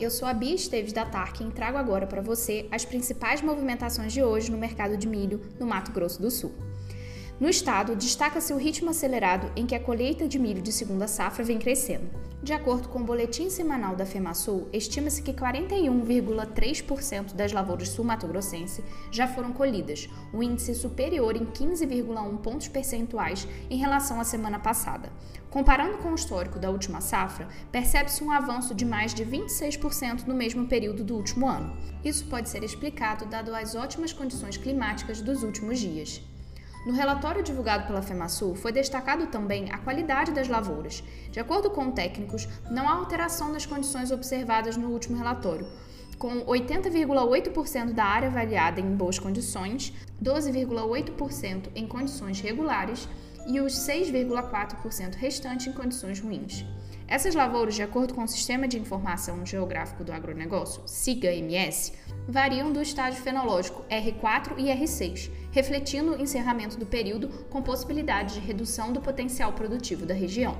eu sou a Bia Esteves da Tarkin e trago agora para você as principais movimentações de hoje no mercado de milho no Mato Grosso do Sul. No estado, destaca-se o ritmo acelerado em que a colheita de milho de segunda safra vem crescendo. De acordo com o boletim semanal da FEMASUL, estima-se que 41,3% das lavouras sul-mato-grossense já foram colhidas, um índice superior em 15,1 pontos percentuais em relação à semana passada. Comparando com o histórico da última safra, percebe-se um avanço de mais de 26% no mesmo período do último ano. Isso pode ser explicado dado as ótimas condições climáticas dos últimos dias. No relatório divulgado pela FEMASUL, foi destacado também a qualidade das lavouras. De acordo com técnicos, não há alteração nas condições observadas no último relatório, com 80,8% da área avaliada em boas condições, 12,8% em condições regulares e os 6,4% restantes em condições ruins. Essas lavouras, de acordo com o Sistema de Informação Geográfico do Agronegócio, SIGA-MS, variam do estágio fenológico R4 e R6, refletindo o encerramento do período com possibilidade de redução do potencial produtivo da região.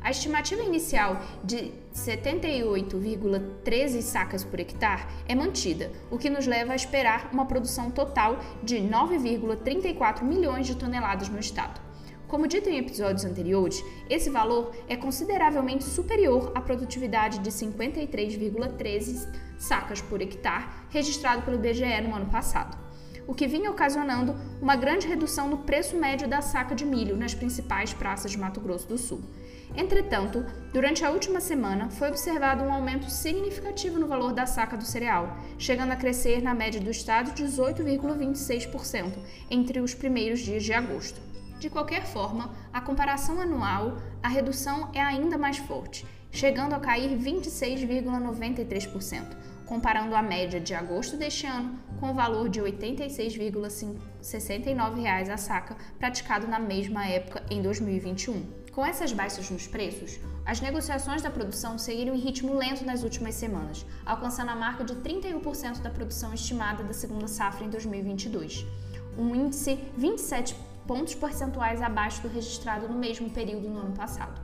A estimativa inicial de 78,13 sacas por hectare é mantida, o que nos leva a esperar uma produção total de 9,34 milhões de toneladas no estado. Como dito em episódios anteriores, esse valor é consideravelmente superior à produtividade de 53,13 sacas por hectare registrado pelo IBGE no ano passado, o que vinha ocasionando uma grande redução no preço médio da saca de milho nas principais praças de Mato Grosso do Sul. Entretanto, durante a última semana foi observado um aumento significativo no valor da saca do cereal, chegando a crescer na média do estado 18,26% entre os primeiros dias de agosto. De qualquer forma, a comparação anual, a redução é ainda mais forte, chegando a cair 26,93%, comparando a média de agosto deste ano com o valor de R$ 86,69 a saca praticado na mesma época em 2021. Com essas baixas nos preços, as negociações da produção seguiram em ritmo lento nas últimas semanas, alcançando a marca de 31% da produção estimada da segunda safra em 2022, um índice 27 pontos percentuais abaixo do registrado no mesmo período no ano passado.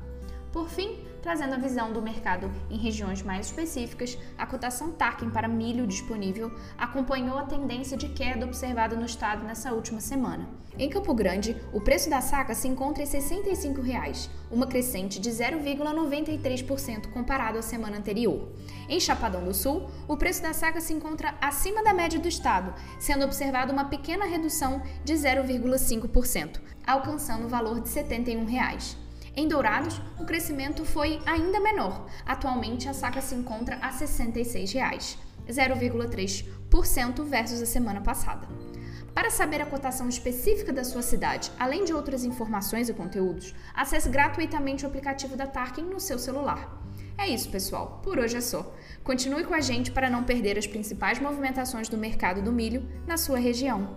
Por fim, trazendo a visão do mercado em regiões mais específicas, a cotação Tarkin para milho disponível acompanhou a tendência de queda observada no estado nessa última semana. Em Campo Grande, o preço da saca se encontra em 65 reais, uma crescente de 0,93% comparado à semana anterior. Em Chapadão do Sul, o preço da saca se encontra acima da média do estado, sendo observada uma pequena redução de 0,5%, alcançando o valor de R$ 71. Em Dourados, o crescimento foi ainda menor. Atualmente, a saca se encontra a 66 reais, 0,3% versus a semana passada. Para saber a cotação específica da sua cidade, além de outras informações e conteúdos, acesse gratuitamente o aplicativo da Tarkin no seu celular. É isso, pessoal. Por hoje é só. Continue com a gente para não perder as principais movimentações do mercado do milho na sua região.